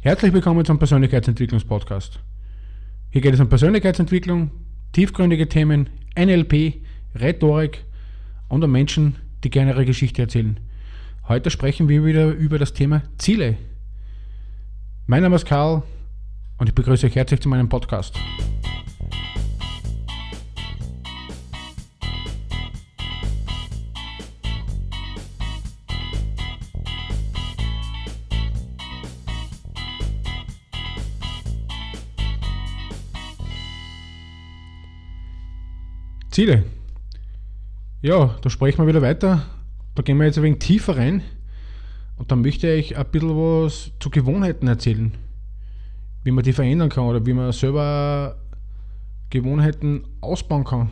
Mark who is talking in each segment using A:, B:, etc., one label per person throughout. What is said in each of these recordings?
A: Herzlich willkommen zum Persönlichkeitsentwicklungspodcast. Hier geht es um Persönlichkeitsentwicklung, tiefgründige Themen, NLP, Rhetorik und um Menschen, die gerne ihre Geschichte erzählen. Heute sprechen wir wieder über das Thema Ziele. Mein Name ist Karl und ich begrüße euch herzlich zu meinem Podcast. Ziele. Ja, da sprechen wir wieder weiter. Da gehen wir jetzt ein wenig tiefer rein. Und dann möchte ich ein bisschen was zu Gewohnheiten erzählen. Wie man die verändern kann oder wie man selber Gewohnheiten ausbauen kann.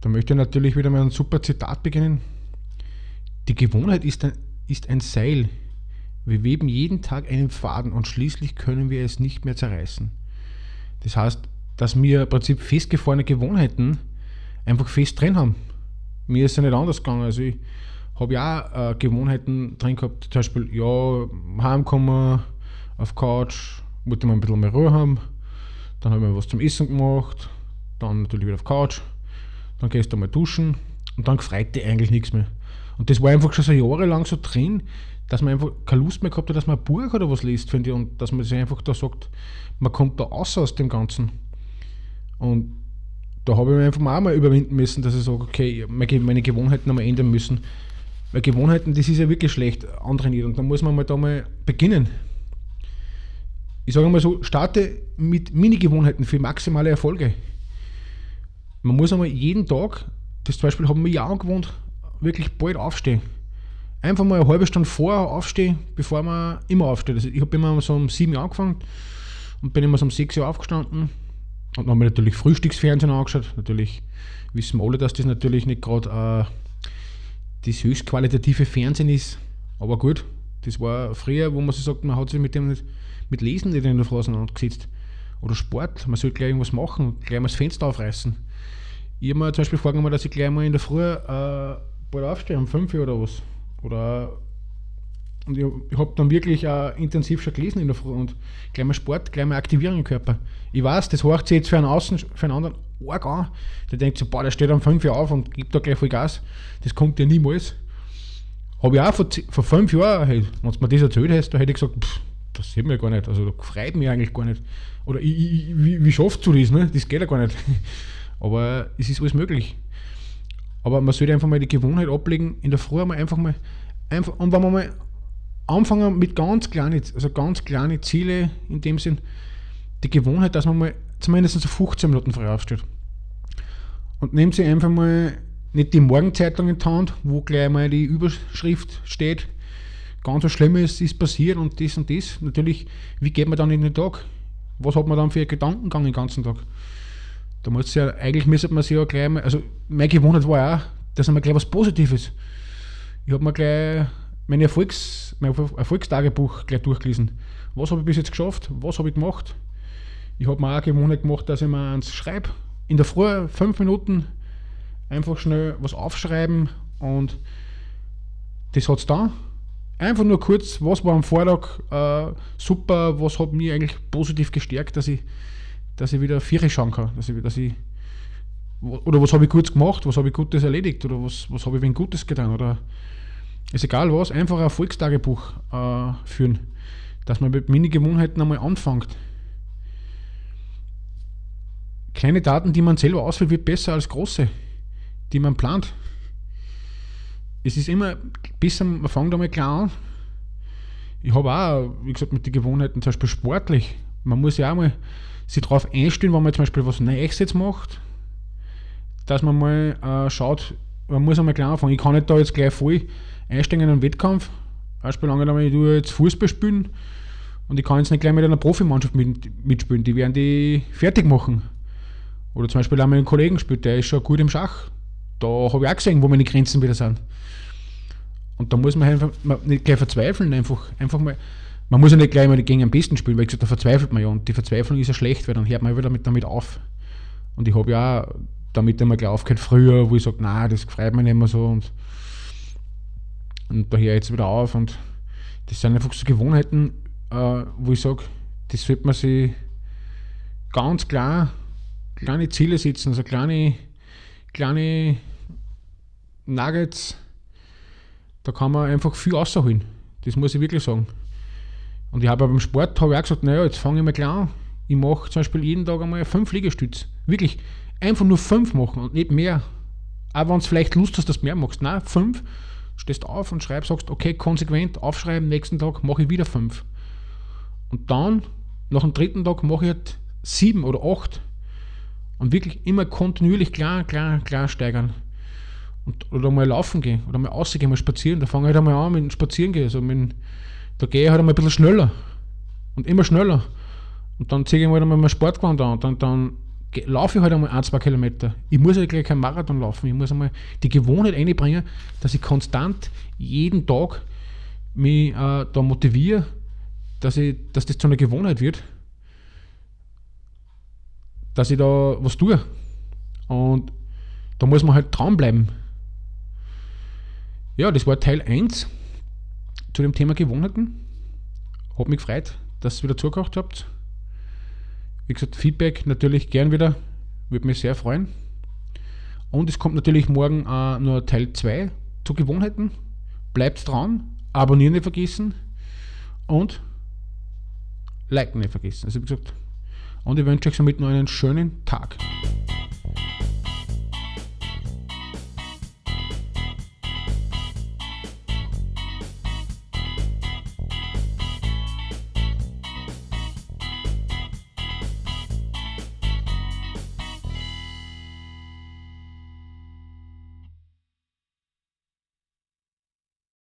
A: Da möchte ich natürlich wieder mal ein super Zitat beginnen. Die Gewohnheit ist ein, ist ein Seil. Wir weben jeden Tag einen Faden und schließlich können wir es nicht mehr zerreißen. Das heißt, dass wir im Prinzip festgefahrene Gewohnheiten einfach fest drin haben. Mir ist es ja nicht anders gegangen. Also ich habe ja auch äh, Gewohnheiten drin gehabt, zum Beispiel, ja, heimkommen, auf Couch, wollte mal ein bisschen mehr Ruhe haben, dann habe ich mir was zum Essen gemacht, dann natürlich wieder auf Couch, dann gehst du mal duschen und dann gefreut dich eigentlich nichts mehr. Und das war einfach schon so jahrelang so drin, dass man einfach keine Lust mehr gehabt hat, dass man ein Buch oder was liest, finde ich, und dass man sich einfach da sagt, man kommt da raus aus dem Ganzen. Und da habe ich mich einfach mal überwinden müssen, dass ich sage, okay, meine Gewohnheiten einmal ändern müssen. Weil Gewohnheiten, das ist ja wirklich schlecht antrainiert und da muss man mal da mal beginnen. Ich sage mal so, starte mit Mini-Gewohnheiten für maximale Erfolge. Man muss einmal jeden Tag, das zum Beispiel haben wir ja angewohnt, wirklich bald aufstehen. Einfach mal eine halbe Stunde vorher aufstehen, bevor man immer aufsteht. Also ich habe immer so um 7 Uhr angefangen und bin immer so um 6 Uhr aufgestanden dann haben wir natürlich Frühstücksfernsehen angeschaut. Natürlich wissen wir alle, dass das natürlich nicht gerade äh, das höchst qualitative Fernsehen ist. Aber gut, das war früher, wo man sich sagt, man hat sich mit dem nicht, mit Lesen nicht in der Früh auseinandergesetzt. Oder Sport, man sollte gleich irgendwas machen, gleich mal das Fenster aufreißen. Ich habe mir zum Beispiel vorgenommen, dass ich gleich mal in der Früh äh, bald aufstehe, um 5 Uhr oder was. Oder und ich, ich habe dann wirklich auch intensiv schon gelesen in der Früh und gleich mal Sport, gleich mal Aktivierung im Körper. Ich weiß, das horcht sich jetzt für einen Außen, für einen anderen arg an. Der denkt so, boah, der steht um 5 Uhr auf und gibt da gleich voll Gas. Das kommt ja niemals. Habe ich auch vor, vor fünf Jahren, hey, wenn du mir das erzählt hast, da hätte ich gesagt, pff, das sieht mir gar nicht. Also da freut mich eigentlich gar nicht. Oder ich, ich, wie, wie schaffst du das? Ne? Das geht ja gar nicht. Aber es ist alles möglich. Aber man sollte einfach mal die Gewohnheit ablegen, in der Früh mal einfach mal, einfach, und wenn man mal anfangen mit ganz kleinen, also ganz kleinen Ziele in dem Sinn, die Gewohnheit, dass man mal zumindest so 15 Minuten frei aufsteht. Und nehmen Sie einfach mal nicht die Morgenzeitung in die Hand, wo gleich mal die Überschrift steht, ganz was Schlimmes ist passiert und das und das. Natürlich, wie geht man dann in den Tag? Was hat man dann für einen Gedankengang den ganzen Tag? Da muss ja, eigentlich müsste man sich ja gleich mal, also meine Gewohnheit war auch, dass man gleich was Positives. Ich habe mir gleich mein, Erfolgs, mein Erfolgstagebuch gleich durchgelesen. Was habe ich bis jetzt geschafft? Was habe ich gemacht? Ich habe mir auch Gewohnheit gemacht, dass ich mir eins schreibe. In der Früh fünf Minuten einfach schnell was aufschreiben und das hat es da. Einfach nur kurz, was war am Vortag äh, super, was hat mich eigentlich positiv gestärkt, dass ich, dass ich wieder Viere schauen kann. Dass ich, dass ich, oder was habe ich kurz gemacht, was habe ich Gutes erledigt oder was, was habe ich wegen Gutes getan oder ist egal was, einfach ein Erfolgstagebuch äh, führen, dass man mit Mini-Gewohnheiten einmal anfängt. Kleine Daten, die man selber auswählt, wird besser als große, die man plant. Es ist immer besser, man fängt einmal klar an. Ich habe auch, wie gesagt, mit den Gewohnheiten, zum Beispiel sportlich, man muss ja auch mal sich darauf einstellen, wenn man zum Beispiel was Neues jetzt macht, dass man mal äh, schaut, man muss einmal klar anfangen. Ich kann nicht da jetzt gleich voll einsteigen in einen Wettkampf. Beispiel angenommen, ich tue jetzt Fußball spielen und ich kann jetzt nicht gleich mit einer Profimannschaft mitspielen, die werden die fertig machen. Oder zum Beispiel auch mit einem Kollegen spielt, der ist schon gut im Schach. Da habe ich auch gesehen, wo meine Grenzen wieder sind. Und da muss man einfach nicht gleich verzweifeln, einfach, einfach mal. Man muss ja nicht gleich mal gegen den Besten spielen, weil gesagt, da verzweifelt man ja. Und die Verzweiflung ist ja schlecht, weil dann hört man wieder damit auf. Und ich habe ja auch damit einmal gleich aufgehört früher, wo ich sage, na, das freut mich nicht mehr so. Und und da höre ich jetzt wieder auf und das sind einfach so Gewohnheiten, äh, wo ich sage, das sollte man sich ganz klar kleine Ziele setzen, also kleine, kleine Nuggets, da kann man einfach viel rausholen. Das muss ich wirklich sagen. Und ich habe beim Sport habe ich auch gesagt, naja, jetzt fange ich mal klar an. Ich mache zum Beispiel jeden Tag einmal fünf Liegestütze. Wirklich einfach nur fünf machen und nicht mehr. Auch wenn du vielleicht Lust hast, dass du mehr machst. Nein, fünf. Stehst auf und schreibst, sagst, okay, konsequent aufschreiben, nächsten Tag mache ich wieder fünf. Und dann, nach dem dritten Tag, mache ich halt sieben oder acht. Und wirklich immer kontinuierlich klar, klar, klar steigern. Und, oder mal laufen gehen, oder mal rausgehen, mal spazieren. Da fange ich halt einmal an mit dem Spazieren gehen. Also mit, da gehe ich halt einmal ein bisschen schneller. Und immer schneller. Und dann ziehe ich halt einmal mein Sportgewand an. Und dann, dann laufe ich halt einmal ein, zwei Kilometer. Ich muss ja gleich keinen Marathon laufen. Ich muss einmal die Gewohnheit einbringen, dass ich konstant jeden Tag mich äh, da motiviere, dass, ich, dass das zu einer Gewohnheit wird, dass ich da was tue. Und da muss man halt dranbleiben. Ja, das war Teil 1 zu dem Thema Gewohnheiten. Hat mich gefreut, dass ihr wieder zugehört habt. Wie gesagt, Feedback natürlich gern wieder. Würde mich sehr freuen. Und es kommt natürlich morgen äh, nur Teil 2 zu Gewohnheiten. Bleibt dran, abonnieren nicht vergessen und liken nicht vergessen. Also wie gesagt, und ich wünsche euch somit noch einen schönen Tag.